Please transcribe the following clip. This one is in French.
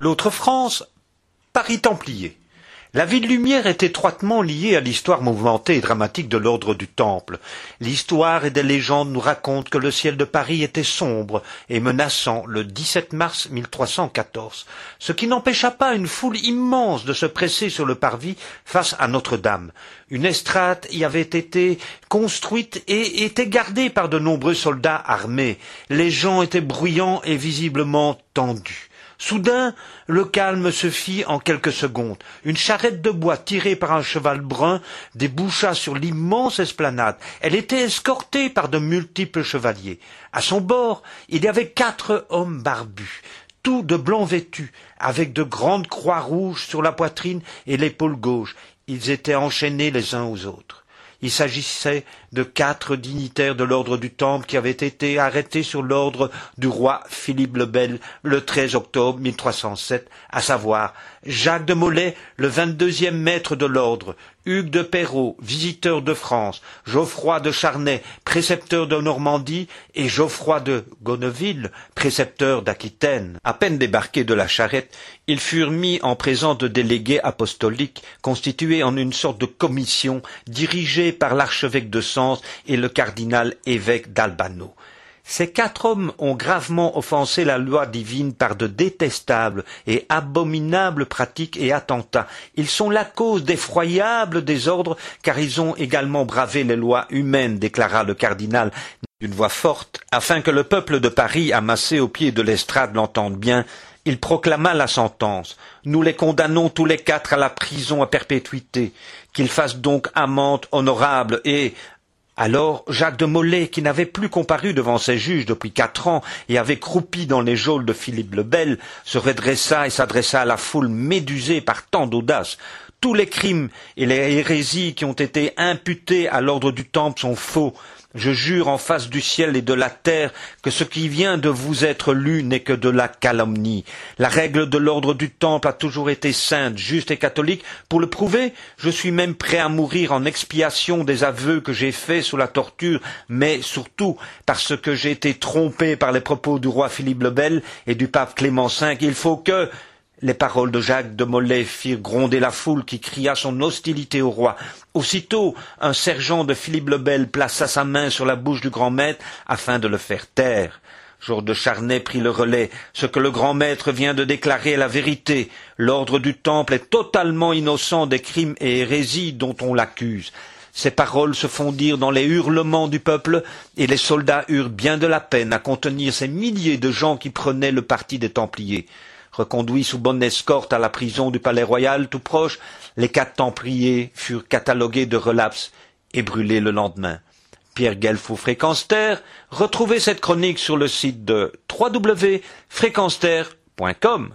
L'autre France, Paris Templier. La ville lumière est étroitement liée à l'histoire mouvementée et dramatique de l'ordre du Temple. L'histoire et des légendes nous racontent que le ciel de Paris était sombre et menaçant le 17 mars 1314, ce qui n'empêcha pas une foule immense de se presser sur le parvis face à Notre-Dame. Une estrade y avait été construite et était gardée par de nombreux soldats armés. Les gens étaient bruyants et visiblement tendus. Soudain, le calme se fit en quelques secondes. Une charrette de bois tirée par un cheval brun déboucha sur l'immense esplanade. Elle était escortée par de multiples chevaliers. À son bord, il y avait quatre hommes barbus, tous de blanc vêtus, avec de grandes croix rouges sur la poitrine et l'épaule gauche. Ils étaient enchaînés les uns aux autres. Il s'agissait de quatre dignitaires de l'ordre du Temple qui avaient été arrêtés sur l'ordre du roi Philippe le Bel le 13 octobre 1307, à savoir Jacques de Molay, le vingt-deuxième maître de l'ordre, Hugues de Perrault, visiteur de France, Geoffroy de Charnay, précepteur de Normandie, et Geoffroy de Gonneville, précepteur d'Aquitaine. À peine débarqués de la charrette, ils furent mis en présence de délégués apostoliques constitués en une sorte de commission dirigée par l'archevêque de Sens et le cardinal évêque d'Albano. Ces quatre hommes ont gravement offensé la loi divine par de détestables et abominables pratiques et attentats. Ils sont la cause d'effroyables désordres, car ils ont également bravé les lois humaines, déclara le cardinal d'une voix forte, afin que le peuple de Paris, amassé au pied de l'estrade, l'entende bien. Il proclama la sentence. Nous les condamnons tous les quatre à la prison à perpétuité. Qu'ils fassent donc amende honorable et, alors Jacques de Molay, qui n'avait plus comparu devant ses juges depuis quatre ans et avait croupi dans les geôles de Philippe le Bel, se redressa et s'adressa à la foule médusée par tant d'audace. Tous les crimes et les hérésies qui ont été imputés à l'ordre du Temple sont faux. Je jure en face du ciel et de la terre que ce qui vient de vous être lu n'est que de la calomnie. La règle de l'ordre du temple a toujours été sainte, juste et catholique. Pour le prouver, je suis même prêt à mourir en expiation des aveux que j'ai faits sous la torture, mais surtout parce que j'ai été trompé par les propos du roi Philippe le Bel et du pape Clément V. Il faut que les paroles de Jacques de Molay firent gronder la foule qui cria son hostilité au roi. Aussitôt, un sergent de Philippe le Bel plaça sa main sur la bouche du grand maître afin de le faire taire. Georges de Charnay prit le relais. Ce que le grand maître vient de déclarer est la vérité. L'ordre du Temple est totalement innocent des crimes et hérésies dont on l'accuse. Ces paroles se fondirent dans les hurlements du peuple, et les soldats eurent bien de la peine à contenir ces milliers de gens qui prenaient le parti des Templiers. Reconduits sous bonne escorte à la prison du Palais Royal tout proche, les quatre Templiers furent catalogués de relapses et brûlés le lendemain. Pierre Guelfou, Fréquence Terre, retrouvez cette chronique sur le site de www.fréquenceterre.com.